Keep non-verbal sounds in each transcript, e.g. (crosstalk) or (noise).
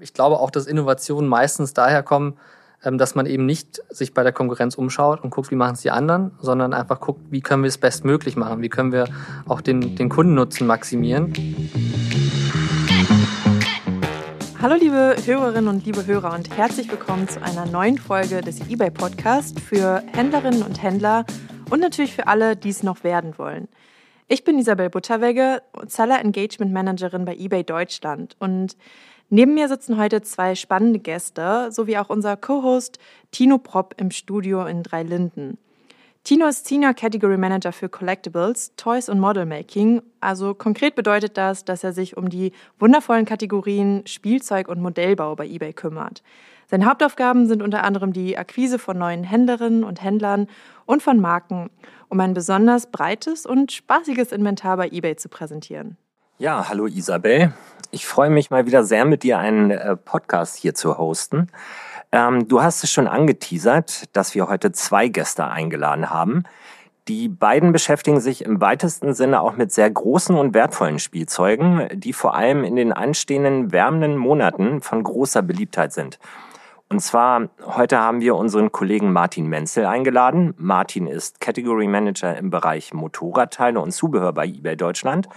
Ich glaube auch, dass Innovationen meistens daher kommen, ähm, dass man eben nicht sich bei der Konkurrenz umschaut und guckt, wie machen es die anderen, sondern einfach guckt, wie können wir es bestmöglich machen, wie können wir auch den, den Kundennutzen maximieren. Hallo liebe Hörerinnen und liebe Hörer und herzlich willkommen zu einer neuen Folge des eBay Podcast für Händlerinnen und Händler und natürlich für alle, die es noch werden wollen. Ich bin Isabel Butterwegge, Seller Engagement Managerin bei eBay Deutschland und neben mir sitzen heute zwei spannende Gäste sowie auch unser Co-Host Tino Propp im Studio in Dreilinden. Tino ist Senior Category Manager für Collectibles, Toys und Model Making. Also konkret bedeutet das, dass er sich um die wundervollen Kategorien Spielzeug und Modellbau bei eBay kümmert. Seine Hauptaufgaben sind unter anderem die Akquise von neuen Händlerinnen und Händlern und von Marken, um ein besonders breites und spaßiges Inventar bei eBay zu präsentieren. Ja, hallo Isabel. Ich freue mich mal wieder sehr, mit dir einen äh, Podcast hier zu hosten. Ähm, du hast es schon angeteasert, dass wir heute zwei Gäste eingeladen haben. Die beiden beschäftigen sich im weitesten Sinne auch mit sehr großen und wertvollen Spielzeugen, die vor allem in den anstehenden wärmenden Monaten von großer Beliebtheit sind. Und zwar, heute haben wir unseren Kollegen Martin Menzel eingeladen. Martin ist Category Manager im Bereich Motorradteile und Zubehör bei eBay Deutschland.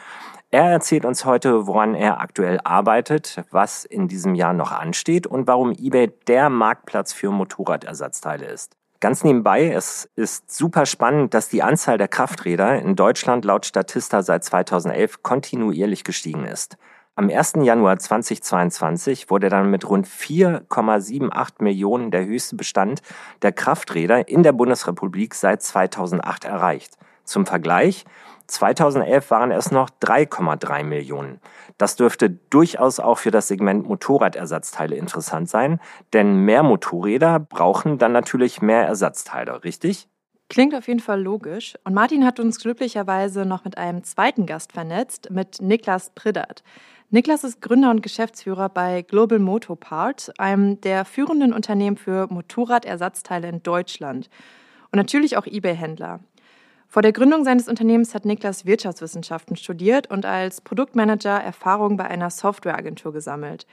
Er erzählt uns heute, woran er aktuell arbeitet, was in diesem Jahr noch ansteht und warum eBay der Marktplatz für Motorradersatzteile ist. Ganz nebenbei, es ist super spannend, dass die Anzahl der Krafträder in Deutschland laut Statista seit 2011 kontinuierlich gestiegen ist. Am 1. Januar 2022 wurde dann mit rund 4,78 Millionen der höchste Bestand der Krafträder in der Bundesrepublik seit 2008 erreicht. Zum Vergleich, 2011 waren es noch 3,3 Millionen. Das dürfte durchaus auch für das Segment Motorradersatzteile interessant sein, denn mehr Motorräder brauchen dann natürlich mehr Ersatzteile, richtig? Klingt auf jeden Fall logisch. Und Martin hat uns glücklicherweise noch mit einem zweiten Gast vernetzt, mit Niklas Priddert. Niklas ist Gründer und Geschäftsführer bei Global Motopart, einem der führenden Unternehmen für Motorradersatzteile in Deutschland. Und natürlich auch eBay-Händler. Vor der Gründung seines Unternehmens hat Niklas Wirtschaftswissenschaften studiert und als Produktmanager Erfahrung bei einer Softwareagentur gesammelt.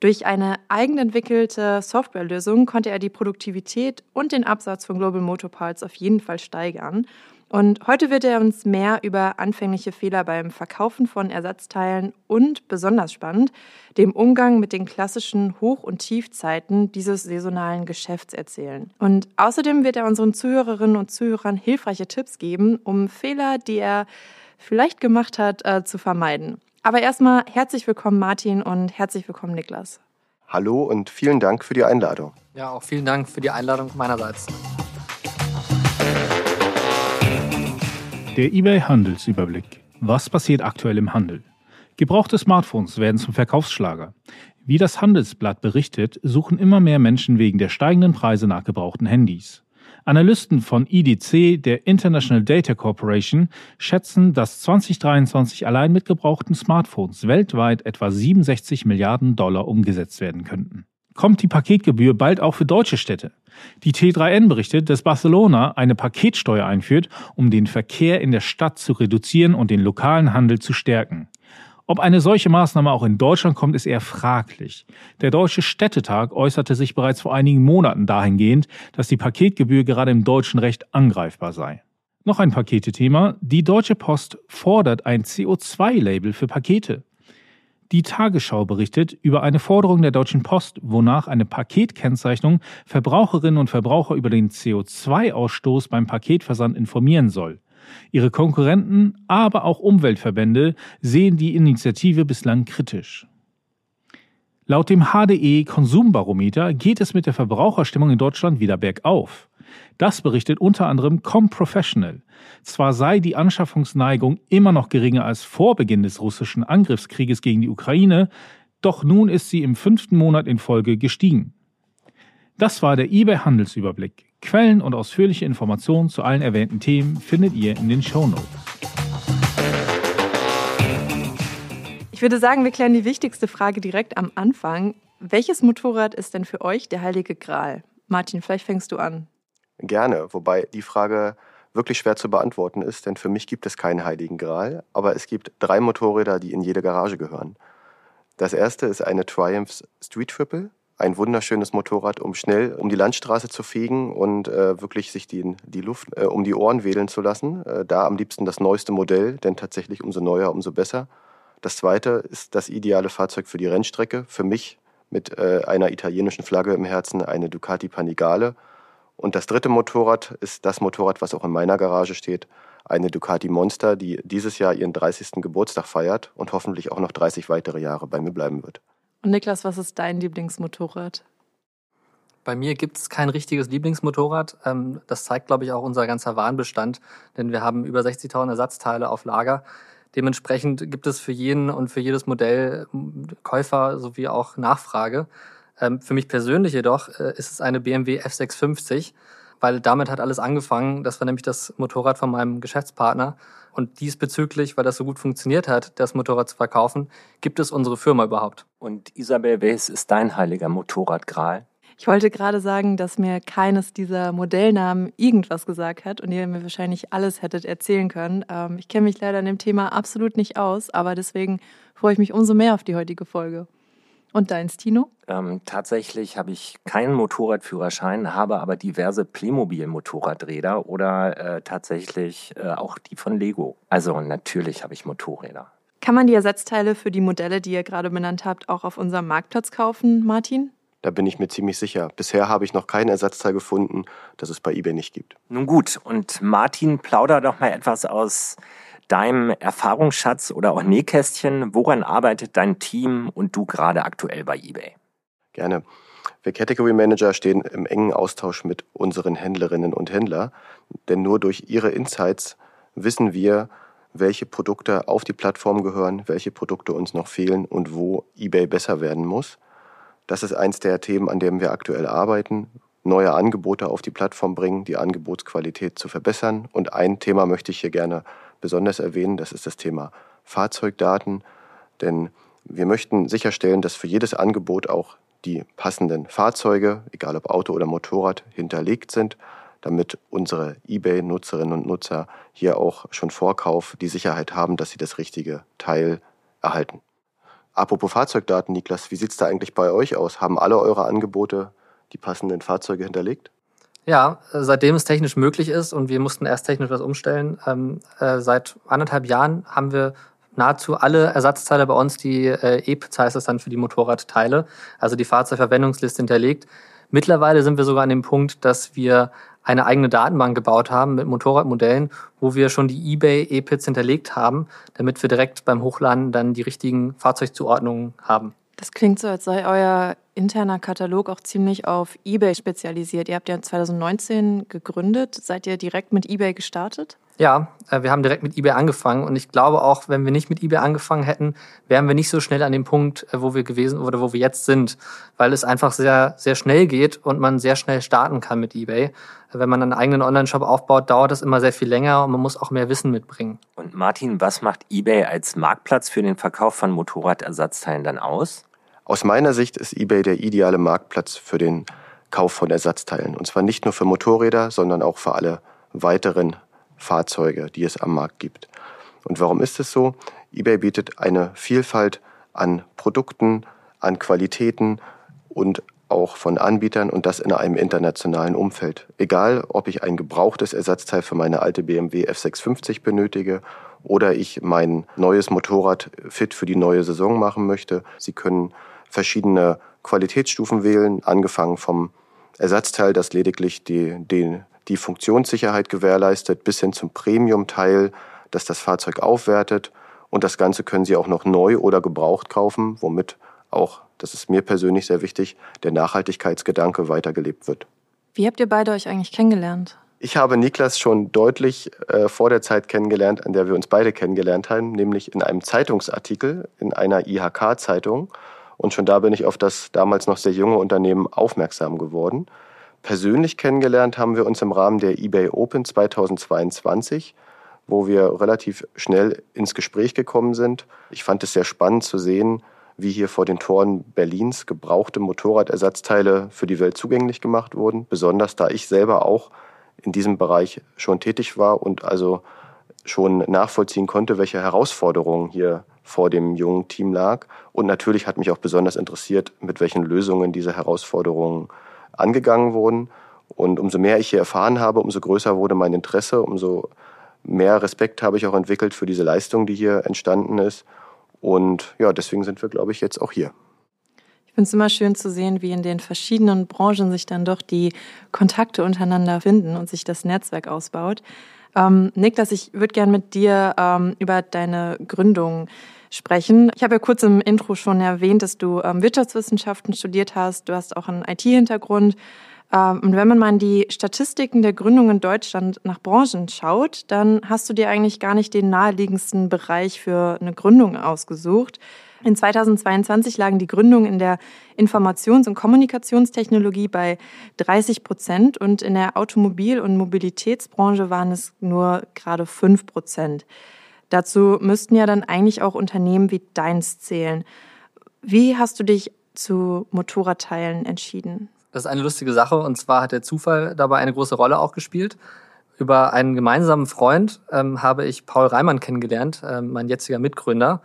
Durch eine eigenentwickelte Softwarelösung konnte er die Produktivität und den Absatz von Global Motor Parts auf jeden Fall steigern und heute wird er uns mehr über anfängliche Fehler beim Verkaufen von Ersatzteilen und besonders spannend, dem Umgang mit den klassischen Hoch- und Tiefzeiten dieses saisonalen Geschäfts erzählen. Und außerdem wird er unseren Zuhörerinnen und Zuhörern hilfreiche Tipps geben, um Fehler, die er vielleicht gemacht hat, äh, zu vermeiden. Aber erstmal herzlich willkommen Martin und herzlich willkommen Niklas. Hallo und vielen Dank für die Einladung. Ja, auch vielen Dank für die Einladung meinerseits. Der eBay Handelsüberblick. Was passiert aktuell im Handel? Gebrauchte Smartphones werden zum Verkaufsschlager. Wie das Handelsblatt berichtet, suchen immer mehr Menschen wegen der steigenden Preise nach gebrauchten Handys. Analysten von IDC, der International Data Corporation, schätzen, dass 2023 allein mit gebrauchten Smartphones weltweit etwa 67 Milliarden Dollar umgesetzt werden könnten kommt die Paketgebühr bald auch für deutsche Städte. Die T3N berichtet, dass Barcelona eine Paketsteuer einführt, um den Verkehr in der Stadt zu reduzieren und den lokalen Handel zu stärken. Ob eine solche Maßnahme auch in Deutschland kommt, ist eher fraglich. Der Deutsche Städtetag äußerte sich bereits vor einigen Monaten dahingehend, dass die Paketgebühr gerade im deutschen Recht angreifbar sei. Noch ein Paketethema. Die Deutsche Post fordert ein CO2-Label für Pakete. Die Tagesschau berichtet über eine Forderung der Deutschen Post, wonach eine Paketkennzeichnung Verbraucherinnen und Verbraucher über den CO2-Ausstoß beim Paketversand informieren soll. Ihre Konkurrenten, aber auch Umweltverbände sehen die Initiative bislang kritisch. Laut dem HDE Konsumbarometer geht es mit der Verbraucherstimmung in Deutschland wieder bergauf. Das berichtet unter anderem Comprofessional. Zwar sei die Anschaffungsneigung immer noch geringer als vor Beginn des russischen Angriffskrieges gegen die Ukraine, doch nun ist sie im fünften Monat in Folge gestiegen. Das war der eBay Handelsüberblick. Quellen und ausführliche Informationen zu allen erwähnten Themen findet ihr in den Show Notes. Ich würde sagen, wir klären die wichtigste Frage direkt am Anfang. Welches Motorrad ist denn für euch der heilige Gral? Martin, vielleicht fängst du an. Gerne, wobei die Frage wirklich schwer zu beantworten ist, denn für mich gibt es keinen heiligen Gral, aber es gibt drei Motorräder, die in jede Garage gehören. Das erste ist eine Triumph Street Triple, ein wunderschönes Motorrad, um schnell um die Landstraße zu fegen und äh, wirklich sich die, die Luft äh, um die Ohren wedeln zu lassen. Äh, da am liebsten das neueste Modell, denn tatsächlich umso neuer, umso besser. Das zweite ist das ideale Fahrzeug für die Rennstrecke. Für mich mit äh, einer italienischen Flagge im Herzen eine Ducati Panigale. Und das dritte Motorrad ist das Motorrad, was auch in meiner Garage steht, eine Ducati Monster, die dieses Jahr ihren 30. Geburtstag feiert und hoffentlich auch noch 30 weitere Jahre bei mir bleiben wird. Und Niklas, was ist dein Lieblingsmotorrad? Bei mir gibt es kein richtiges Lieblingsmotorrad. Ähm, das zeigt, glaube ich, auch unser ganzer Warenbestand, denn wir haben über 60.000 Ersatzteile auf Lager. Dementsprechend gibt es für jeden und für jedes Modell Käufer sowie auch Nachfrage. Ähm, für mich persönlich jedoch äh, ist es eine BMW F650, weil damit hat alles angefangen. Das war nämlich das Motorrad von meinem Geschäftspartner. Und diesbezüglich, weil das so gut funktioniert hat, das Motorrad zu verkaufen, gibt es unsere Firma überhaupt. Und Isabel, welches ist dein heiliger Motorradgral? Ich wollte gerade sagen, dass mir keines dieser Modellnamen irgendwas gesagt hat und ihr mir wahrscheinlich alles hättet erzählen können. Ähm, ich kenne mich leider an dem Thema absolut nicht aus, aber deswegen freue ich mich umso mehr auf die heutige Folge. Und deins, Tino? Ähm, tatsächlich habe ich keinen Motorradführerschein, habe aber diverse Playmobil-Motorradräder oder äh, tatsächlich äh, auch die von Lego. Also natürlich habe ich Motorräder. Kann man die Ersatzteile für die Modelle, die ihr gerade benannt habt, auch auf unserem Marktplatz kaufen, Martin? Da bin ich mir ziemlich sicher. Bisher habe ich noch kein Ersatzteil gefunden, das es bei eBay nicht gibt. Nun gut, und Martin, plauder doch mal etwas aus deinem Erfahrungsschatz oder auch Nähkästchen. Woran arbeitet dein Team und du gerade aktuell bei eBay? Gerne. Wir Category Manager stehen im engen Austausch mit unseren Händlerinnen und Händlern, denn nur durch ihre Insights wissen wir, welche Produkte auf die Plattform gehören, welche Produkte uns noch fehlen und wo eBay besser werden muss. Das ist eins der Themen, an denen wir aktuell arbeiten. Neue Angebote auf die Plattform bringen, die Angebotsqualität zu verbessern. Und ein Thema möchte ich hier gerne besonders erwähnen, das ist das Thema Fahrzeugdaten. Denn wir möchten sicherstellen, dass für jedes Angebot auch die passenden Fahrzeuge, egal ob Auto oder Motorrad, hinterlegt sind, damit unsere eBay-Nutzerinnen und Nutzer hier auch schon vor Kauf die Sicherheit haben, dass sie das richtige Teil erhalten. Apropos Fahrzeugdaten, Niklas, wie sieht es da eigentlich bei euch aus? Haben alle eure Angebote die passenden Fahrzeuge hinterlegt? Ja, seitdem es technisch möglich ist und wir mussten erst technisch was umstellen, ähm, äh, seit anderthalb Jahren haben wir nahezu alle Ersatzteile bei uns, die äh, EPZ heißt es dann für die Motorradteile, also die Fahrzeugverwendungsliste hinterlegt. Mittlerweile sind wir sogar an dem Punkt, dass wir eine eigene Datenbank gebaut haben mit Motorradmodellen, wo wir schon die eBay E-Pits hinterlegt haben, damit wir direkt beim Hochladen dann die richtigen Fahrzeugzuordnungen haben. Das klingt so, als sei euer interner Katalog auch ziemlich auf eBay spezialisiert. Ihr habt ja 2019 gegründet. Seid ihr direkt mit eBay gestartet? Ja, äh, wir haben direkt mit eBay angefangen und ich glaube auch, wenn wir nicht mit eBay angefangen hätten, wären wir nicht so schnell an dem Punkt, äh, wo wir gewesen oder wo wir jetzt sind, weil es einfach sehr sehr schnell geht und man sehr schnell starten kann mit eBay. Wenn man einen eigenen Online-Shop aufbaut, dauert das immer sehr viel länger und man muss auch mehr Wissen mitbringen. Und Martin, was macht eBay als Marktplatz für den Verkauf von Motorradersatzteilen dann aus? Aus meiner Sicht ist eBay der ideale Marktplatz für den Kauf von Ersatzteilen. Und zwar nicht nur für Motorräder, sondern auch für alle weiteren Fahrzeuge, die es am Markt gibt. Und warum ist es so? eBay bietet eine Vielfalt an Produkten, an Qualitäten und auch von Anbietern und das in einem internationalen Umfeld. Egal, ob ich ein gebrauchtes Ersatzteil für meine alte BMW F650 benötige oder ich mein neues Motorrad fit für die neue Saison machen möchte. Sie können verschiedene Qualitätsstufen wählen, angefangen vom Ersatzteil, das lediglich die, die, die Funktionssicherheit gewährleistet, bis hin zum Premium-Teil, das das Fahrzeug aufwertet. Und das Ganze können Sie auch noch neu oder gebraucht kaufen, womit auch, das ist mir persönlich sehr wichtig, der Nachhaltigkeitsgedanke weitergelebt wird. Wie habt ihr beide euch eigentlich kennengelernt? Ich habe Niklas schon deutlich äh, vor der Zeit kennengelernt, an der wir uns beide kennengelernt haben, nämlich in einem Zeitungsartikel in einer IHK-Zeitung. Und schon da bin ich auf das damals noch sehr junge Unternehmen aufmerksam geworden. Persönlich kennengelernt haben wir uns im Rahmen der eBay Open 2022, wo wir relativ schnell ins Gespräch gekommen sind. Ich fand es sehr spannend zu sehen, wie hier vor den Toren Berlins gebrauchte Motorradersatzteile für die Welt zugänglich gemacht wurden, besonders da ich selber auch in diesem Bereich schon tätig war und also schon nachvollziehen konnte, welche Herausforderungen hier vor dem jungen Team lag. Und natürlich hat mich auch besonders interessiert, mit welchen Lösungen diese Herausforderungen angegangen wurden. Und umso mehr ich hier erfahren habe, umso größer wurde mein Interesse, umso mehr Respekt habe ich auch entwickelt für diese Leistung, die hier entstanden ist. Und ja, deswegen sind wir, glaube ich, jetzt auch hier. Ich finde es immer schön zu sehen, wie in den verschiedenen Branchen sich dann doch die Kontakte untereinander finden und sich das Netzwerk ausbaut. Ähm, Niklas, ich würde gerne mit dir ähm, über deine Gründung sprechen. Ich habe ja kurz im Intro schon erwähnt, dass du ähm, Wirtschaftswissenschaften studiert hast. Du hast auch einen IT-Hintergrund. Ähm, und wenn man mal in die Statistiken der Gründung in Deutschland nach Branchen schaut, dann hast du dir eigentlich gar nicht den naheliegendsten Bereich für eine Gründung ausgesucht. In 2022 lagen die Gründungen in der Informations- und Kommunikationstechnologie bei 30 Prozent und in der Automobil- und Mobilitätsbranche waren es nur gerade 5 Prozent. Dazu müssten ja dann eigentlich auch Unternehmen wie deins zählen. Wie hast du dich zu Motorradteilen entschieden? Das ist eine lustige Sache und zwar hat der Zufall dabei eine große Rolle auch gespielt. Über einen gemeinsamen Freund ähm, habe ich Paul Reimann kennengelernt, äh, mein jetziger Mitgründer.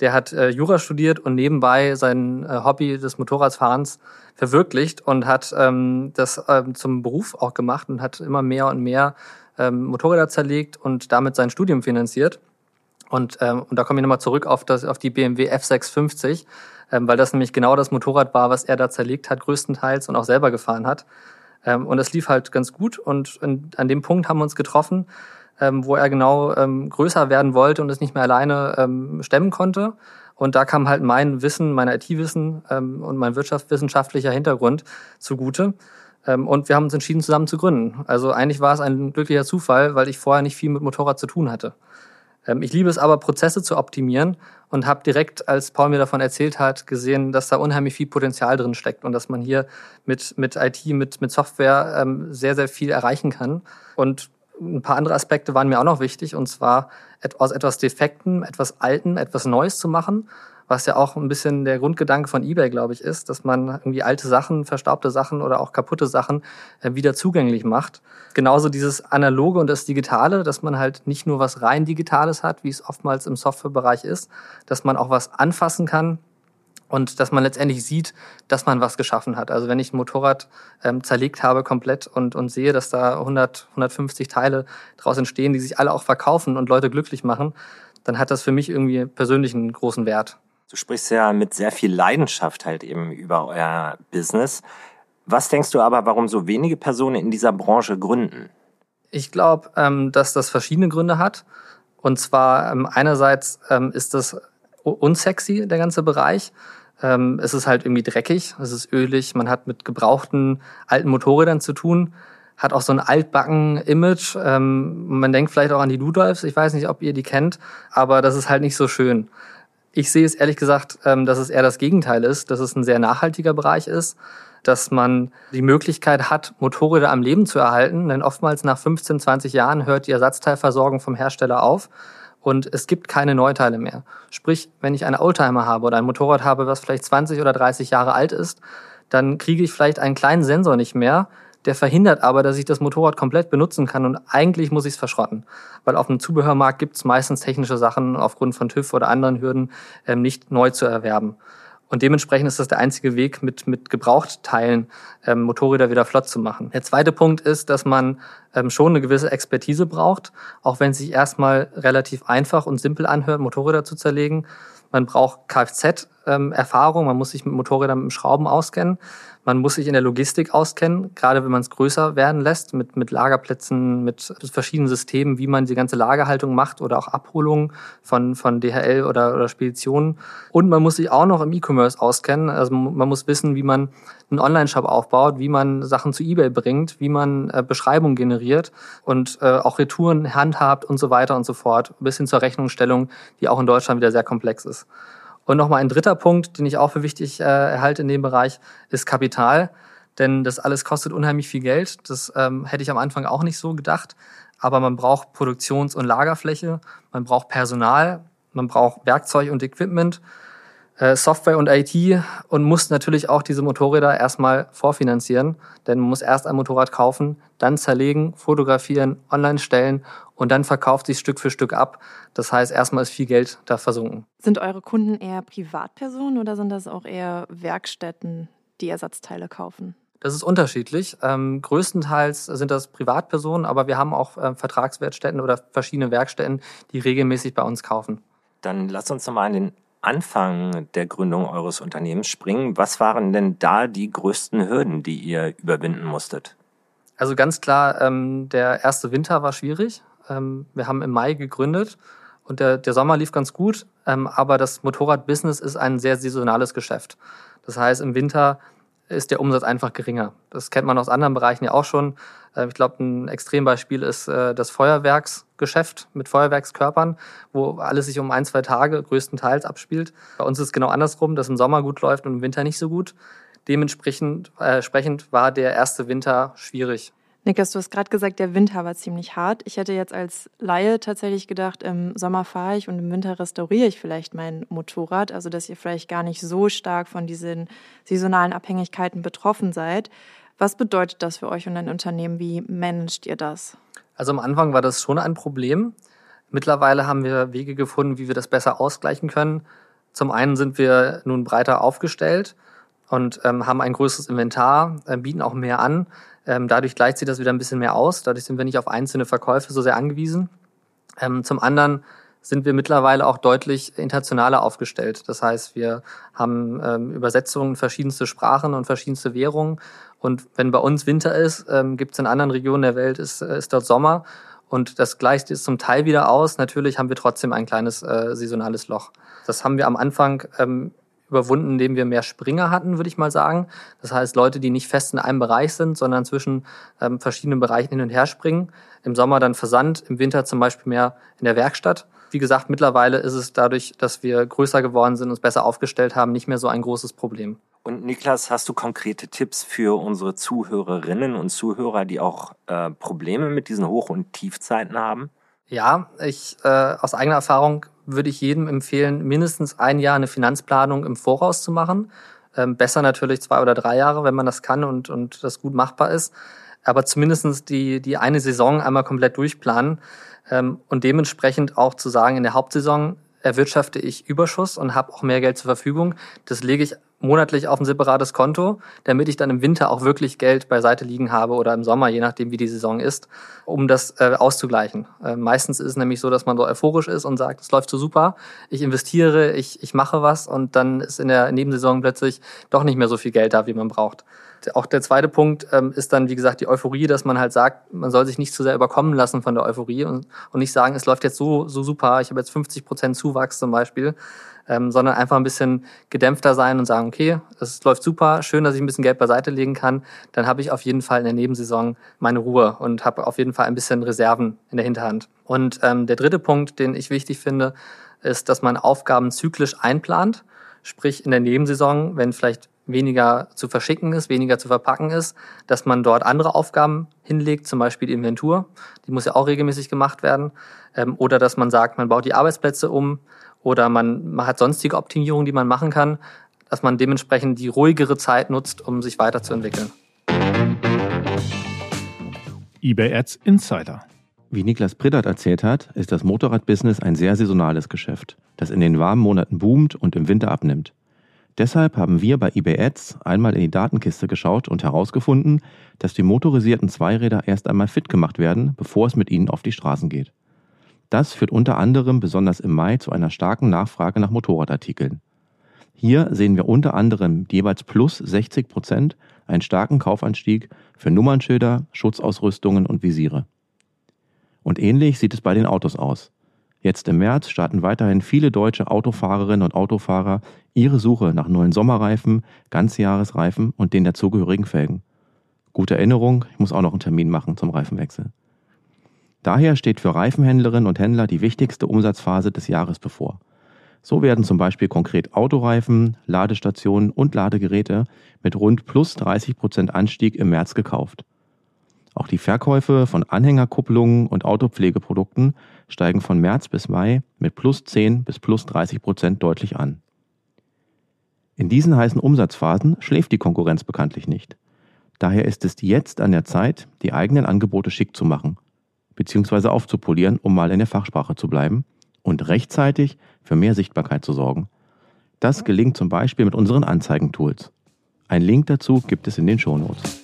Der hat äh, Jura studiert und nebenbei sein äh, Hobby des Motorradfahrens verwirklicht und hat ähm, das ähm, zum Beruf auch gemacht und hat immer mehr und mehr ähm, Motorräder zerlegt und damit sein Studium finanziert. Und, ähm, und da komme ich nochmal zurück auf, das, auf die BMW F650 ähm, weil das nämlich genau das Motorrad war, was er da zerlegt hat, größtenteils und auch selber gefahren hat. Ähm, und das lief halt ganz gut und in, an dem Punkt haben wir uns getroffen, ähm, wo er genau ähm, größer werden wollte und es nicht mehr alleine ähm, stemmen konnte. Und da kam halt mein Wissen, mein IT-Wissen ähm, und mein wirtschaftswissenschaftlicher Hintergrund zugute. Ähm, und wir haben uns entschieden, zusammen zu gründen. Also eigentlich war es ein glücklicher Zufall, weil ich vorher nicht viel mit Motorrad zu tun hatte. Ähm, ich liebe es aber, Prozesse zu optimieren und habe direkt, als Paul mir davon erzählt hat, gesehen, dass da unheimlich viel Potenzial drin steckt und dass man hier mit, mit IT, mit, mit Software ähm, sehr, sehr viel erreichen kann. Und ein paar andere Aspekte waren mir auch noch wichtig, und zwar aus etwas Defekten, etwas Alten, etwas Neues zu machen was ja auch ein bisschen der Grundgedanke von eBay, glaube ich, ist, dass man irgendwie alte Sachen, verstaubte Sachen oder auch kaputte Sachen äh, wieder zugänglich macht. Genauso dieses Analoge und das Digitale, dass man halt nicht nur was rein Digitales hat, wie es oftmals im Softwarebereich ist, dass man auch was anfassen kann, und dass man letztendlich sieht, dass man was geschaffen hat. Also wenn ich ein Motorrad ähm, zerlegt habe komplett und, und sehe, dass da 100, 150 Teile draus entstehen, die sich alle auch verkaufen und Leute glücklich machen, dann hat das für mich irgendwie persönlich einen großen Wert. Du sprichst ja mit sehr viel Leidenschaft halt eben über euer Business. Was denkst du aber, warum so wenige Personen in dieser Branche gründen? Ich glaube, ähm, dass das verschiedene Gründe hat. Und zwar ähm, einerseits ähm, ist das unsexy, der ganze Bereich. Ähm, es ist halt irgendwie dreckig, es ist ölig, man hat mit gebrauchten alten Motorrädern zu tun, hat auch so ein altbacken Image. Ähm, man denkt vielleicht auch an die Ludolfs, ich weiß nicht, ob ihr die kennt, aber das ist halt nicht so schön. Ich sehe es ehrlich gesagt, ähm, dass es eher das Gegenteil ist, dass es ein sehr nachhaltiger Bereich ist, dass man die Möglichkeit hat, Motorräder am Leben zu erhalten, denn oftmals nach 15, 20 Jahren hört die Ersatzteilversorgung vom Hersteller auf und es gibt keine Neuteile mehr. Sprich, wenn ich einen Oldtimer habe oder ein Motorrad habe, was vielleicht 20 oder 30 Jahre alt ist, dann kriege ich vielleicht einen kleinen Sensor nicht mehr, der verhindert aber, dass ich das Motorrad komplett benutzen kann und eigentlich muss ich es verschrotten. Weil auf dem Zubehörmarkt gibt es meistens technische Sachen aufgrund von TÜV oder anderen Hürden ähm, nicht neu zu erwerben. Und dementsprechend ist das der einzige Weg, mit, mit Gebrauchtteilen ähm, Motorräder wieder flott zu machen. Der zweite Punkt ist, dass man ähm, schon eine gewisse Expertise braucht, auch wenn es sich erstmal relativ einfach und simpel anhört, Motorräder zu zerlegen. Man braucht Kfz-Erfahrung, ähm, man muss sich mit Motorrädern mit Schrauben auskennen. Man muss sich in der Logistik auskennen, gerade wenn man es größer werden lässt, mit, mit Lagerplätzen, mit verschiedenen Systemen, wie man die ganze Lagerhaltung macht oder auch Abholung von, von DHL oder, oder Speditionen. Und man muss sich auch noch im E-Commerce auskennen. Also man muss wissen, wie man einen Online-Shop aufbaut, wie man Sachen zu eBay bringt, wie man äh, Beschreibungen generiert und äh, auch Retouren handhabt und so weiter und so fort, bis hin zur Rechnungsstellung, die auch in Deutschland wieder sehr komplex ist. Und nochmal ein dritter Punkt, den ich auch für wichtig äh, erhalte in dem Bereich, ist Kapital. Denn das alles kostet unheimlich viel Geld. Das ähm, hätte ich am Anfang auch nicht so gedacht. Aber man braucht Produktions- und Lagerfläche, man braucht Personal, man braucht Werkzeug und Equipment. Äh, Software und IT und muss natürlich auch diese Motorräder erstmal vorfinanzieren. Denn man muss erst ein Motorrad kaufen, dann zerlegen, fotografieren, online stellen und dann verkauft sich Stück für Stück ab. Das heißt, erstmal ist viel Geld da versunken. Sind eure Kunden eher Privatpersonen oder sind das auch eher Werkstätten, die Ersatzteile kaufen? Das ist unterschiedlich. Ähm, größtenteils sind das Privatpersonen, aber wir haben auch äh, Vertragswerkstätten oder verschiedene Werkstätten, die regelmäßig bei uns kaufen. Dann lass uns nochmal an den Anfang der Gründung eures Unternehmens springen. Was waren denn da die größten Hürden, die ihr überwinden musstet? Also ganz klar, ähm, der erste Winter war schwierig. Ähm, wir haben im Mai gegründet und der, der Sommer lief ganz gut, ähm, aber das Motorradbusiness ist ein sehr saisonales Geschäft. Das heißt, im Winter ist der Umsatz einfach geringer. Das kennt man aus anderen Bereichen ja auch schon. Äh, ich glaube, ein Extrembeispiel ist äh, das Feuerwerksgeschäft mit Feuerwerkskörpern, wo alles sich um ein, zwei Tage größtenteils abspielt. Bei uns ist es genau andersrum, dass im Sommer gut läuft und im Winter nicht so gut. Dementsprechend äh, war der erste Winter schwierig. Niklas, du hast gerade gesagt, der Winter war ziemlich hart. Ich hätte jetzt als Laie tatsächlich gedacht, im Sommer fahre ich und im Winter restauriere ich vielleicht mein Motorrad. Also, dass ihr vielleicht gar nicht so stark von diesen saisonalen Abhängigkeiten betroffen seid. Was bedeutet das für euch und ein Unternehmen? Wie managt ihr das? Also am Anfang war das schon ein Problem. Mittlerweile haben wir Wege gefunden, wie wir das besser ausgleichen können. Zum einen sind wir nun breiter aufgestellt und ähm, haben ein größeres Inventar, äh, bieten auch mehr an. Ähm, dadurch gleicht sich das wieder ein bisschen mehr aus. Dadurch sind wir nicht auf einzelne Verkäufe so sehr angewiesen. Ähm, zum anderen sind wir mittlerweile auch deutlich internationaler aufgestellt. Das heißt, wir haben ähm, Übersetzungen verschiedenste Sprachen und verschiedenste Währungen. Und wenn bei uns Winter ist, ähm, gibt es in anderen Regionen der Welt, ist, äh, ist dort Sommer. Und das gleicht jetzt zum Teil wieder aus. Natürlich haben wir trotzdem ein kleines äh, saisonales Loch. Das haben wir am Anfang ähm, überwunden, indem wir mehr Springer hatten, würde ich mal sagen. Das heißt, Leute, die nicht fest in einem Bereich sind, sondern zwischen ähm, verschiedenen Bereichen hin und her springen. Im Sommer dann Versand, im Winter zum Beispiel mehr in der Werkstatt. Wie gesagt, mittlerweile ist es dadurch, dass wir größer geworden sind, uns besser aufgestellt haben, nicht mehr so ein großes Problem. Und Niklas, hast du konkrete Tipps für unsere Zuhörerinnen und Zuhörer, die auch äh, Probleme mit diesen Hoch- und Tiefzeiten haben? Ja, ich äh, aus eigener Erfahrung würde ich jedem empfehlen, mindestens ein Jahr eine Finanzplanung im Voraus zu machen. Ähm, besser natürlich zwei oder drei Jahre, wenn man das kann und, und das gut machbar ist. Aber zumindestens die, die eine Saison einmal komplett durchplanen ähm, und dementsprechend auch zu sagen, in der Hauptsaison erwirtschafte ich Überschuss und habe auch mehr Geld zur Verfügung. Das lege ich monatlich auf ein separates Konto, damit ich dann im Winter auch wirklich Geld beiseite liegen habe oder im Sommer, je nachdem wie die Saison ist, um das äh, auszugleichen. Äh, meistens ist es nämlich so, dass man so euphorisch ist und sagt, es läuft so super, ich investiere, ich, ich mache was und dann ist in der Nebensaison plötzlich doch nicht mehr so viel Geld da, wie man braucht. Auch der zweite Punkt ähm, ist dann, wie gesagt, die Euphorie, dass man halt sagt, man soll sich nicht zu sehr überkommen lassen von der Euphorie und, und nicht sagen, es läuft jetzt so, so super, ich habe jetzt 50 Prozent Zuwachs zum Beispiel, ähm, sondern einfach ein bisschen gedämpfter sein und sagen, okay, es läuft super, schön, dass ich ein bisschen Geld beiseite legen kann, dann habe ich auf jeden Fall in der Nebensaison meine Ruhe und habe auf jeden Fall ein bisschen Reserven in der Hinterhand. Und ähm, der dritte Punkt, den ich wichtig finde, ist, dass man Aufgaben zyklisch einplant. Sprich, in der Nebensaison, wenn vielleicht weniger zu verschicken ist, weniger zu verpacken ist, dass man dort andere Aufgaben hinlegt, zum Beispiel die Inventur, die muss ja auch regelmäßig gemacht werden, ähm, oder dass man sagt, man baut die Arbeitsplätze um, oder man, man hat sonstige Optimierungen, die man machen kann, dass man dementsprechend die ruhigere Zeit nutzt, um sich weiterzuentwickeln. eBay Ads Insider. Wie Niklas Priddert erzählt hat, ist das Motorradbusiness ein sehr saisonales Geschäft, das in den warmen Monaten boomt und im Winter abnimmt. Deshalb haben wir bei eBay Ads einmal in die Datenkiste geschaut und herausgefunden, dass die motorisierten Zweiräder erst einmal fit gemacht werden, bevor es mit ihnen auf die Straßen geht. Das führt unter anderem besonders im Mai zu einer starken Nachfrage nach Motorradartikeln. Hier sehen wir unter anderem jeweils plus 60 Prozent einen starken Kaufanstieg für Nummernschilder, Schutzausrüstungen und Visiere. Und ähnlich sieht es bei den Autos aus. Jetzt im März starten weiterhin viele deutsche Autofahrerinnen und Autofahrer ihre Suche nach neuen Sommerreifen, Ganzjahresreifen und den dazugehörigen Felgen. Gute Erinnerung, ich muss auch noch einen Termin machen zum Reifenwechsel. Daher steht für Reifenhändlerinnen und Händler die wichtigste Umsatzphase des Jahres bevor. So werden zum Beispiel konkret Autoreifen, Ladestationen und Ladegeräte mit rund plus 30 Prozent Anstieg im März gekauft. Auch die Verkäufe von Anhängerkupplungen und Autopflegeprodukten steigen von März bis Mai mit plus 10 bis plus 30 Prozent deutlich an. In diesen heißen Umsatzphasen schläft die Konkurrenz bekanntlich nicht. Daher ist es jetzt an der Zeit, die eigenen Angebote schick zu machen, beziehungsweise aufzupolieren, um mal in der Fachsprache zu bleiben und rechtzeitig für mehr Sichtbarkeit zu sorgen. Das gelingt zum Beispiel mit unseren Anzeigentools. Ein Link dazu gibt es in den Shownotes.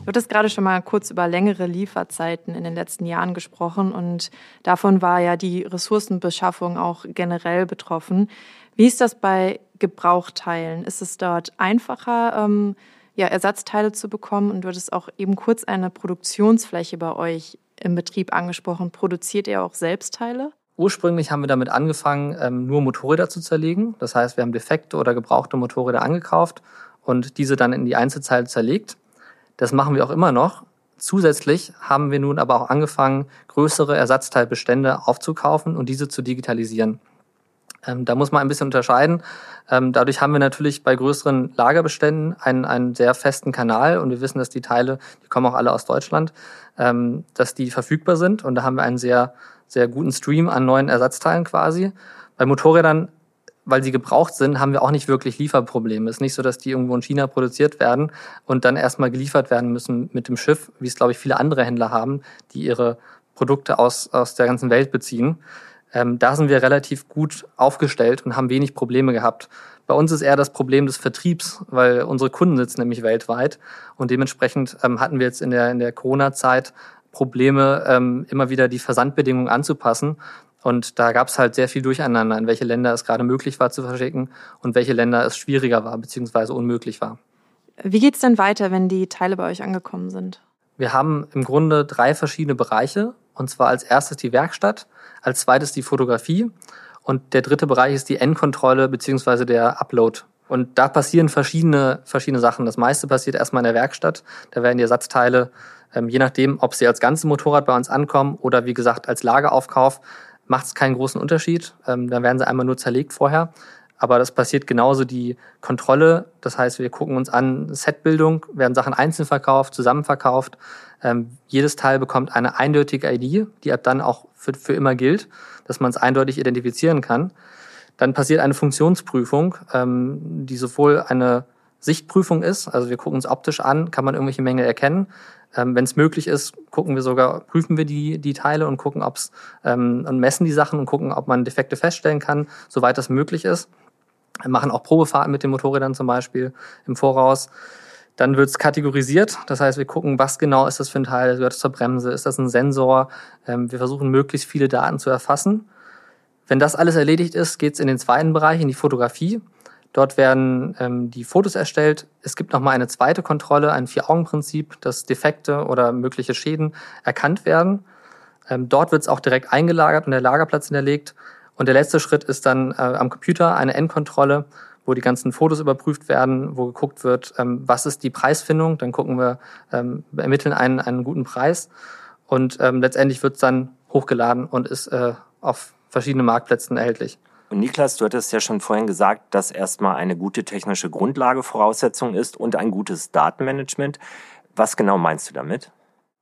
Du hattest gerade schon mal kurz über längere Lieferzeiten in den letzten Jahren gesprochen und davon war ja die Ressourcenbeschaffung auch generell betroffen. Wie ist das bei Gebrauchteilen? Ist es dort einfacher, ähm, ja, Ersatzteile zu bekommen? Und du hattest auch eben kurz eine Produktionsfläche bei euch im Betrieb angesprochen. Produziert ihr auch selbst Teile? Ursprünglich haben wir damit angefangen, ähm, nur Motorräder zu zerlegen. Das heißt, wir haben defekte oder gebrauchte Motorräder angekauft und diese dann in die Einzelteile zerlegt. Das machen wir auch immer noch. Zusätzlich haben wir nun aber auch angefangen, größere Ersatzteilbestände aufzukaufen und diese zu digitalisieren. Ähm, da muss man ein bisschen unterscheiden. Ähm, dadurch haben wir natürlich bei größeren Lagerbeständen einen, einen sehr festen Kanal und wir wissen, dass die Teile, die kommen auch alle aus Deutschland, ähm, dass die verfügbar sind und da haben wir einen sehr, sehr guten Stream an neuen Ersatzteilen quasi. Bei Motorrädern, weil sie gebraucht sind, haben wir auch nicht wirklich Lieferprobleme. Es ist nicht so, dass die irgendwo in China produziert werden und dann erstmal geliefert werden müssen mit dem Schiff, wie es, glaube ich, viele andere Händler haben, die ihre Produkte aus, aus der ganzen Welt beziehen. Ähm, da sind wir relativ gut aufgestellt und haben wenig Probleme gehabt. Bei uns ist eher das Problem des Vertriebs, weil unsere Kunden sitzen nämlich weltweit und dementsprechend ähm, hatten wir jetzt in der, in der Corona-Zeit Probleme, ähm, immer wieder die Versandbedingungen anzupassen. Und da gab es halt sehr viel Durcheinander, in welche Länder es gerade möglich war zu verschicken und welche Länder es schwieriger war bzw. unmöglich war. Wie geht's denn weiter, wenn die Teile bei euch angekommen sind? Wir haben im Grunde drei verschiedene Bereiche. Und zwar als erstes die Werkstatt, als zweites die Fotografie und der dritte Bereich ist die Endkontrolle beziehungsweise der Upload. Und da passieren verschiedene, verschiedene Sachen. Das meiste passiert erstmal in der Werkstatt. Da werden die Ersatzteile, ähm, je nachdem, ob sie als ganze Motorrad bei uns ankommen oder wie gesagt als Lageraufkauf, macht es keinen großen Unterschied. Ähm, dann werden sie einmal nur zerlegt vorher. Aber das passiert genauso die Kontrolle. Das heißt, wir gucken uns an Setbildung, werden Sachen einzeln verkauft, zusammen verkauft. Ähm, jedes Teil bekommt eine eindeutige ID, die ab dann auch für, für immer gilt, dass man es eindeutig identifizieren kann. Dann passiert eine Funktionsprüfung, ähm, die sowohl eine Sichtprüfung ist, also wir gucken uns optisch an, kann man irgendwelche Mängel erkennen. Ähm, Wenn es möglich ist, gucken wir sogar, prüfen wir die, die Teile und gucken, ob's ähm, und messen die Sachen und gucken, ob man Defekte feststellen kann, soweit das möglich ist. Wir machen auch Probefahrten mit den Motorrädern zum Beispiel im Voraus. Dann wird es kategorisiert, das heißt, wir gucken, was genau ist das für ein Teil, gehört es zur Bremse, ist das ein Sensor. Ähm, wir versuchen möglichst viele Daten zu erfassen. Wenn das alles erledigt ist, geht es in den zweiten Bereich, in die Fotografie. Dort werden ähm, die Fotos erstellt. Es gibt nochmal eine zweite Kontrolle, ein Vier-Augen-Prinzip, dass Defekte oder mögliche Schäden erkannt werden. Ähm, dort wird es auch direkt eingelagert und der Lagerplatz hinterlegt. Und der letzte Schritt ist dann äh, am Computer eine Endkontrolle, wo die ganzen Fotos überprüft werden, wo geguckt wird, ähm, was ist die Preisfindung. Dann gucken wir, ähm, ermitteln einen, einen guten Preis. Und ähm, letztendlich wird es dann hochgeladen und ist äh, auf verschiedenen Marktplätzen erhältlich. Und Niklas, du hattest ja schon vorhin gesagt, dass erstmal eine gute technische Grundlage Voraussetzung ist und ein gutes Datenmanagement. Was genau meinst du damit?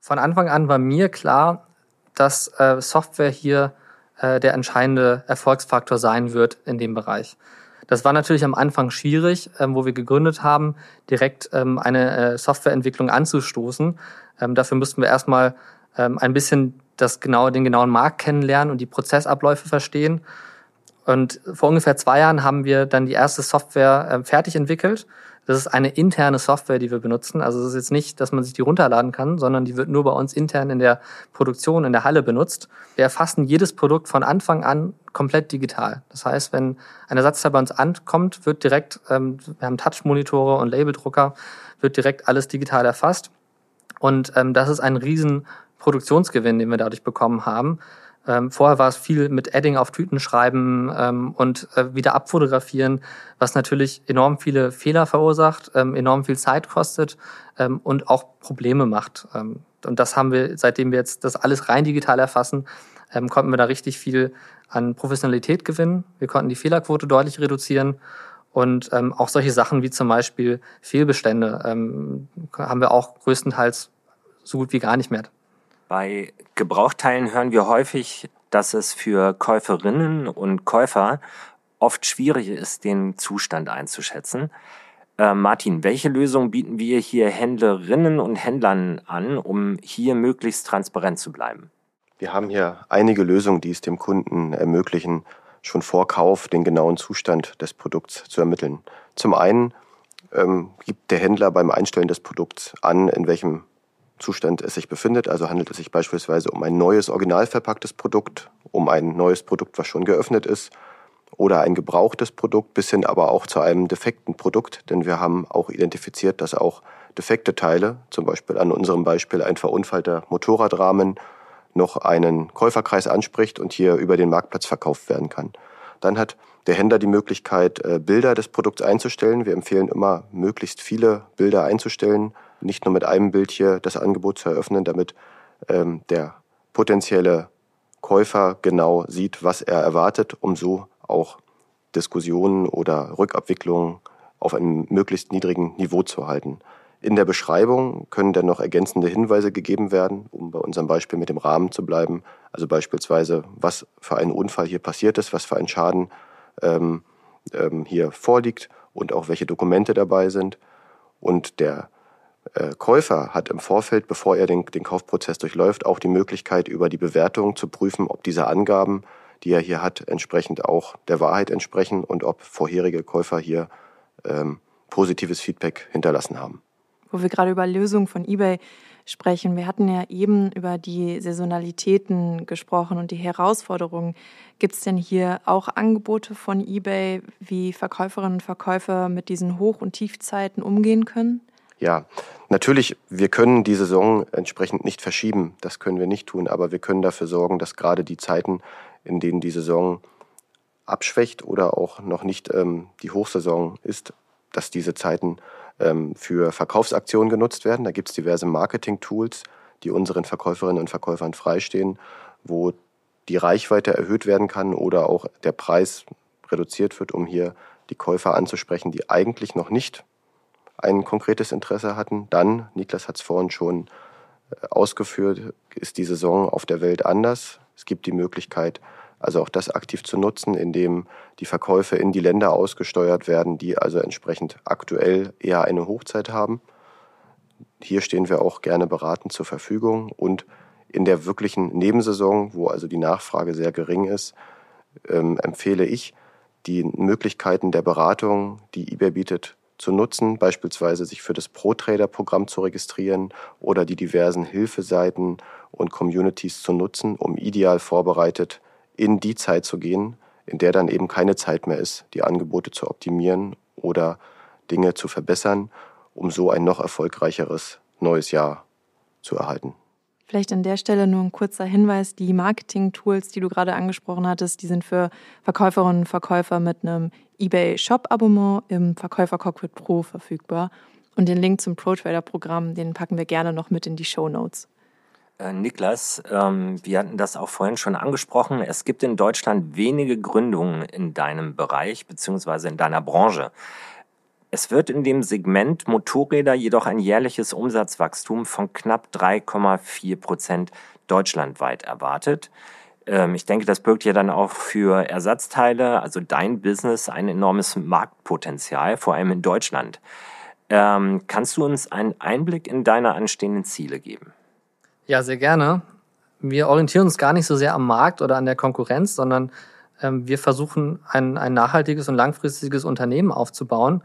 Von Anfang an war mir klar, dass äh, Software hier äh, der entscheidende Erfolgsfaktor sein wird in dem Bereich. Das war natürlich am Anfang schwierig, ähm, wo wir gegründet haben, direkt ähm, eine äh, Softwareentwicklung anzustoßen. Ähm, dafür mussten wir erstmal ähm, ein bisschen das genau, den genauen Markt kennenlernen und die Prozessabläufe verstehen. Und vor ungefähr zwei Jahren haben wir dann die erste Software äh, fertig entwickelt das ist eine interne Software, die wir benutzen. Also es ist jetzt nicht, dass man sich die runterladen kann, sondern die wird nur bei uns intern in der Produktion, in der Halle benutzt. Wir erfassen jedes Produkt von Anfang an komplett digital. Das heißt, wenn ein Ersatzteil bei uns ankommt, wird direkt, ähm, wir haben Touch-Monitore und Labeldrucker, wird direkt alles digital erfasst. Und ähm, das ist ein riesen Produktionsgewinn, den wir dadurch bekommen haben. Ähm, vorher war es viel mit Adding auf Tüten schreiben ähm, und äh, wieder abfotografieren, was natürlich enorm viele Fehler verursacht, ähm, enorm viel Zeit kostet ähm, und auch Probleme macht. Ähm, und das haben wir, seitdem wir jetzt das alles rein digital erfassen, ähm, konnten wir da richtig viel an Professionalität gewinnen. Wir konnten die Fehlerquote deutlich reduzieren. Und auch solche Sachen wie zum Beispiel Fehlbestände haben wir auch größtenteils so gut wie gar nicht mehr. Bei Gebrauchteilen hören wir häufig, dass es für Käuferinnen und Käufer oft schwierig ist, den Zustand einzuschätzen. Äh, Martin, welche Lösung bieten wir hier Händlerinnen und Händlern an, um hier möglichst transparent zu bleiben? Wir haben hier einige Lösungen, die es dem Kunden ermöglichen, schon vor Kauf den genauen Zustand des Produkts zu ermitteln. Zum einen ähm, gibt der Händler beim Einstellen des Produkts an, in welchem Zustand es sich befindet. Also handelt es sich beispielsweise um ein neues original verpacktes Produkt, um ein neues Produkt, was schon geöffnet ist oder ein gebrauchtes Produkt bis hin aber auch zu einem defekten Produkt, denn wir haben auch identifiziert, dass auch defekte Teile, zum Beispiel an unserem Beispiel ein verunfallter Motorradrahmen, noch einen Käuferkreis anspricht und hier über den Marktplatz verkauft werden kann. Dann hat der Händler die Möglichkeit, äh, Bilder des Produkts einzustellen. Wir empfehlen immer, möglichst viele Bilder einzustellen, nicht nur mit einem Bild hier das Angebot zu eröffnen, damit ähm, der potenzielle Käufer genau sieht, was er erwartet, um so auch Diskussionen oder Rückabwicklungen auf einem möglichst niedrigen Niveau zu halten. In der Beschreibung können dann noch ergänzende Hinweise gegeben werden, um bei unserem Beispiel mit dem Rahmen zu bleiben. Also beispielsweise, was für ein Unfall hier passiert ist, was für ein Schaden ähm, ähm, hier vorliegt und auch welche Dokumente dabei sind. Und der Käufer hat im Vorfeld, bevor er den, den Kaufprozess durchläuft, auch die Möglichkeit, über die Bewertung zu prüfen, ob diese Angaben die er hier hat, entsprechend auch der Wahrheit entsprechen und ob vorherige Käufer hier ähm, positives Feedback hinterlassen haben. Wo wir gerade über Lösungen von eBay sprechen. Wir hatten ja eben über die Saisonalitäten gesprochen und die Herausforderungen. Gibt es denn hier auch Angebote von eBay, wie Verkäuferinnen und Verkäufer mit diesen Hoch- und Tiefzeiten umgehen können? Ja, natürlich, wir können die Saison entsprechend nicht verschieben. Das können wir nicht tun, aber wir können dafür sorgen, dass gerade die Zeiten, in denen die Saison abschwächt oder auch noch nicht ähm, die Hochsaison ist, dass diese Zeiten ähm, für Verkaufsaktionen genutzt werden. Da gibt es diverse Marketing-Tools, die unseren Verkäuferinnen und Verkäufern freistehen, wo die Reichweite erhöht werden kann oder auch der Preis reduziert wird, um hier die Käufer anzusprechen, die eigentlich noch nicht ein konkretes Interesse hatten. Dann, Niklas hat es vorhin schon äh, ausgeführt, ist die Saison auf der Welt anders. Es gibt die Möglichkeit, also auch das aktiv zu nutzen, indem die Verkäufe in die Länder ausgesteuert werden, die also entsprechend aktuell eher eine Hochzeit haben. Hier stehen wir auch gerne beratend zur Verfügung und in der wirklichen Nebensaison, wo also die Nachfrage sehr gering ist, ähm, empfehle ich, die Möglichkeiten der Beratung, die eBay bietet, zu nutzen, beispielsweise sich für das Pro-Trader-Programm zu registrieren oder die diversen Hilfeseiten und Communities zu nutzen, um ideal vorbereitet in die Zeit zu gehen, in der dann eben keine Zeit mehr ist, die Angebote zu optimieren oder Dinge zu verbessern, um so ein noch erfolgreicheres neues Jahr zu erhalten. Vielleicht an der Stelle nur ein kurzer Hinweis. Die Marketing-Tools, die du gerade angesprochen hattest, die sind für Verkäuferinnen und Verkäufer mit einem eBay Shop-Abonnement im Verkäufer Cockpit Pro verfügbar. Und den Link zum Pro-Trader-Programm, den packen wir gerne noch mit in die Show Notes. Äh, Niklas, ähm, wir hatten das auch vorhin schon angesprochen. Es gibt in Deutschland wenige Gründungen in deinem Bereich bzw. in deiner Branche. Es wird in dem Segment Motorräder jedoch ein jährliches Umsatzwachstum von knapp 3,4 Prozent deutschlandweit erwartet. Ähm, ich denke, das birgt ja dann auch für Ersatzteile, also dein Business, ein enormes Marktpotenzial, vor allem in Deutschland. Ähm, kannst du uns einen Einblick in deine anstehenden Ziele geben? Ja, sehr gerne. Wir orientieren uns gar nicht so sehr am Markt oder an der Konkurrenz, sondern ähm, wir versuchen, ein, ein nachhaltiges und langfristiges Unternehmen aufzubauen,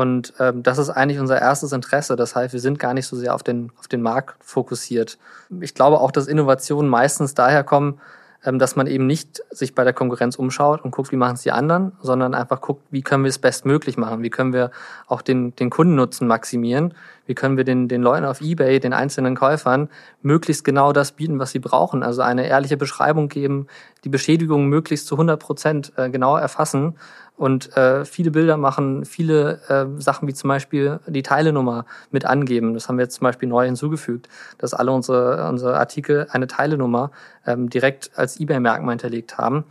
und ähm, das ist eigentlich unser erstes Interesse. Das heißt, wir sind gar nicht so sehr auf den, auf den Markt fokussiert. Ich glaube auch, dass Innovationen meistens daher kommen, ähm, dass man eben nicht sich bei der Konkurrenz umschaut und guckt, wie machen es die anderen, sondern einfach guckt, wie können wir es bestmöglich machen, wie können wir auch den, den Kundennutzen maximieren, wie können wir den, den Leuten auf Ebay, den einzelnen Käufern, möglichst genau das bieten, was sie brauchen. Also eine ehrliche Beschreibung geben, die Beschädigung möglichst zu 100 Prozent äh, genau erfassen und äh, viele Bilder machen, viele äh, Sachen wie zum Beispiel die Teilenummer mit angeben. Das haben wir jetzt zum Beispiel neu hinzugefügt, dass alle unsere, unsere Artikel eine Teilenummer ähm, direkt als eBay-Merkmal hinterlegt haben.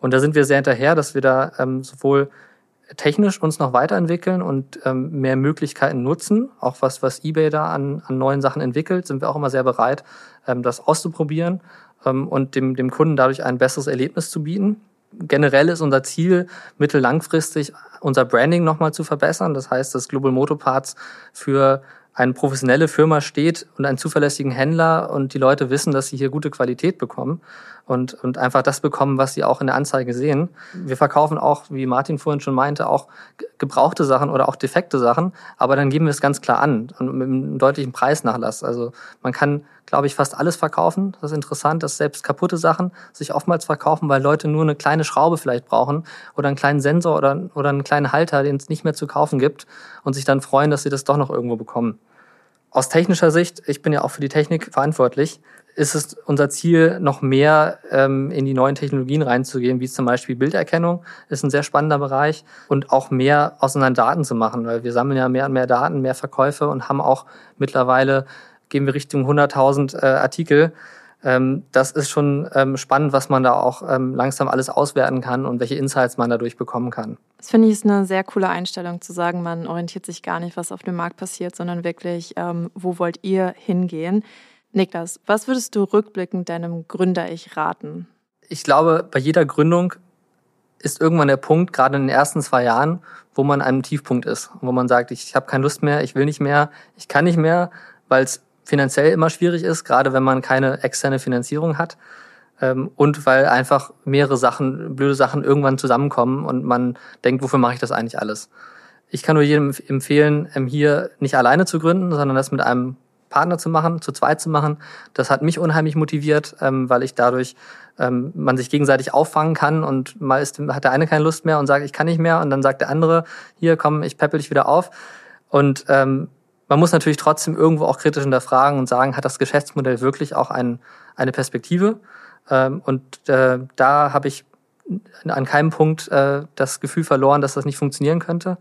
Und da sind wir sehr hinterher, dass wir da ähm, sowohl technisch uns noch weiterentwickeln und ähm, mehr Möglichkeiten nutzen. Auch was, was eBay da an, an neuen Sachen entwickelt, sind wir auch immer sehr bereit, ähm, das auszuprobieren ähm, und dem, dem Kunden dadurch ein besseres Erlebnis zu bieten generell ist unser Ziel, mittellangfristig unser Branding nochmal zu verbessern. Das heißt, dass Global Motoparts für eine professionelle Firma steht und einen zuverlässigen Händler und die Leute wissen, dass sie hier gute Qualität bekommen und, und einfach das bekommen, was sie auch in der Anzeige sehen. Wir verkaufen auch, wie Martin vorhin schon meinte, auch gebrauchte Sachen oder auch defekte Sachen, aber dann geben wir es ganz klar an und mit einem deutlichen Preisnachlass. Also man kann, glaube ich, fast alles verkaufen. Das ist interessant, dass selbst kaputte Sachen sich oftmals verkaufen, weil Leute nur eine kleine Schraube vielleicht brauchen oder einen kleinen Sensor oder, oder einen kleinen Halter, den es nicht mehr zu kaufen gibt und sich dann freuen, dass sie das doch noch irgendwo bekommen. Aus technischer Sicht, ich bin ja auch für die Technik verantwortlich, ist es unser Ziel, noch mehr ähm, in die neuen Technologien reinzugehen, wie zum Beispiel Bilderkennung, ist ein sehr spannender Bereich und auch mehr aus unseren Daten zu machen, weil wir sammeln ja mehr und mehr Daten, mehr Verkäufe und haben auch mittlerweile, gehen wir Richtung 100.000 äh, Artikel. Ähm, das ist schon ähm, spannend, was man da auch ähm, langsam alles auswerten kann und welche Insights man dadurch bekommen kann. Das finde ich ist eine sehr coole Einstellung zu sagen, man orientiert sich gar nicht, was auf dem Markt passiert, sondern wirklich, ähm, wo wollt ihr hingehen? Niklas, was würdest du rückblickend deinem Gründer-Ich raten? Ich glaube, bei jeder Gründung ist irgendwann der Punkt, gerade in den ersten zwei Jahren, wo man an einem Tiefpunkt ist, wo man sagt, ich habe keine Lust mehr, ich will nicht mehr, ich kann nicht mehr, weil es finanziell immer schwierig ist, gerade wenn man keine externe Finanzierung hat. Ähm, und weil einfach mehrere Sachen, blöde Sachen irgendwann zusammenkommen und man denkt, wofür mache ich das eigentlich alles? Ich kann nur jedem empfehlen, ähm, hier nicht alleine zu gründen, sondern das mit einem Partner zu machen, zu zweit zu machen. Das hat mich unheimlich motiviert, ähm, weil ich dadurch man sich gegenseitig auffangen kann und mal ist, hat der eine keine Lust mehr und sagt, ich kann nicht mehr und dann sagt der andere, hier komm, ich peppel dich wieder auf. Und man muss natürlich trotzdem irgendwo auch kritisch hinterfragen und sagen, hat das Geschäftsmodell wirklich auch ein, eine Perspektive? Ähm, und äh, da habe ich an keinem Punkt äh, das Gefühl verloren, dass das nicht funktionieren könnte.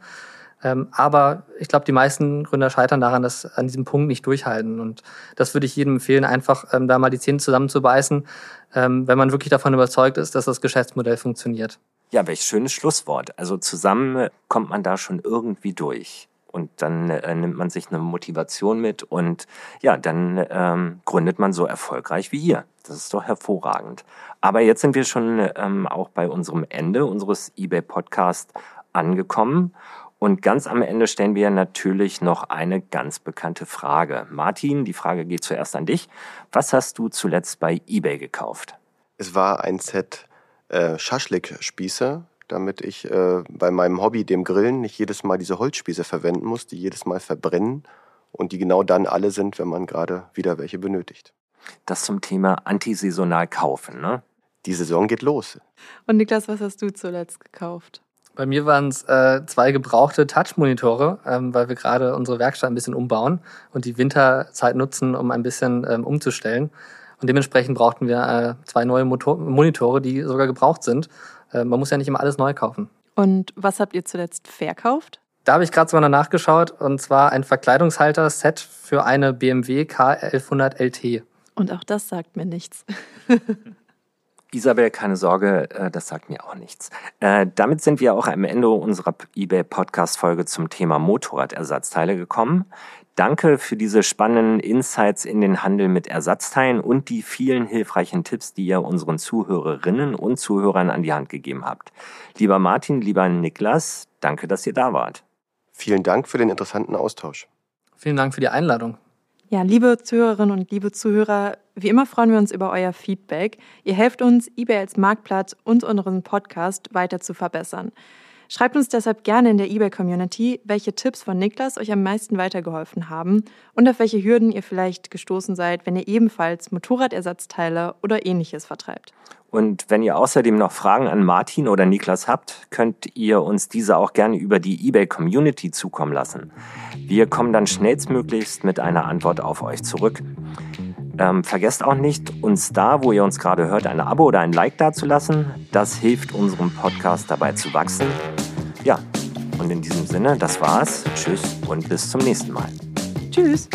Ähm, aber ich glaube, die meisten Gründer scheitern daran, dass an diesem Punkt nicht durchhalten. Und das würde ich jedem empfehlen, einfach ähm, da mal die Zähne zusammenzubeißen, ähm, wenn man wirklich davon überzeugt ist, dass das Geschäftsmodell funktioniert. Ja, welch schönes Schlusswort. Also zusammen kommt man da schon irgendwie durch und dann äh, nimmt man sich eine Motivation mit und ja, dann ähm, gründet man so erfolgreich wie ihr. Das ist doch hervorragend. Aber jetzt sind wir schon ähm, auch bei unserem Ende unseres eBay Podcast angekommen. Und ganz am Ende stellen wir natürlich noch eine ganz bekannte Frage. Martin, die Frage geht zuerst an dich. Was hast du zuletzt bei eBay gekauft? Es war ein Set äh, Schaschlik-Spieße damit ich äh, bei meinem Hobby, dem Grillen, nicht jedes Mal diese Holzspieße verwenden muss, die jedes Mal verbrennen und die genau dann alle sind, wenn man gerade wieder welche benötigt. Das zum Thema antisaisonal kaufen, ne? Die Saison geht los. Und Niklas, was hast du zuletzt gekauft? Bei mir waren es äh, zwei gebrauchte Touch-Monitore, ähm, weil wir gerade unsere Werkstatt ein bisschen umbauen und die Winterzeit nutzen, um ein bisschen ähm, umzustellen. Und dementsprechend brauchten wir äh, zwei neue Motor Monitore, die sogar gebraucht sind. Äh, man muss ja nicht immer alles neu kaufen. Und was habt ihr zuletzt verkauft? Da habe ich gerade sogar nachgeschaut und zwar ein Verkleidungshalter-Set für eine BMW K1100 LT. Und auch das sagt mir nichts. (laughs) Isabel, keine Sorge, äh, das sagt mir auch nichts. Äh, damit sind wir auch am Ende unserer eBay-Podcast-Folge zum Thema Motorradersatzteile gekommen. Danke für diese spannenden Insights in den Handel mit Ersatzteilen und die vielen hilfreichen Tipps, die ihr unseren Zuhörerinnen und Zuhörern an die Hand gegeben habt. Lieber Martin, lieber Niklas, danke, dass ihr da wart. Vielen Dank für den interessanten Austausch. Vielen Dank für die Einladung. Ja, liebe Zuhörerinnen und liebe Zuhörer, wie immer freuen wir uns über euer Feedback. Ihr helft uns, eBay als Marktplatz und unseren Podcast weiter zu verbessern. Schreibt uns deshalb gerne in der eBay-Community, welche Tipps von Niklas euch am meisten weitergeholfen haben und auf welche Hürden ihr vielleicht gestoßen seid, wenn ihr ebenfalls Motorradersatzteile oder ähnliches vertreibt. Und wenn ihr außerdem noch Fragen an Martin oder Niklas habt, könnt ihr uns diese auch gerne über die eBay-Community zukommen lassen. Wir kommen dann schnellstmöglichst mit einer Antwort auf euch zurück. Ähm, vergesst auch nicht, uns da, wo ihr uns gerade hört, ein Abo oder ein Like dazulassen. Das hilft unserem Podcast dabei zu wachsen. Ja, und in diesem Sinne, das war's. Tschüss und bis zum nächsten Mal. Tschüss.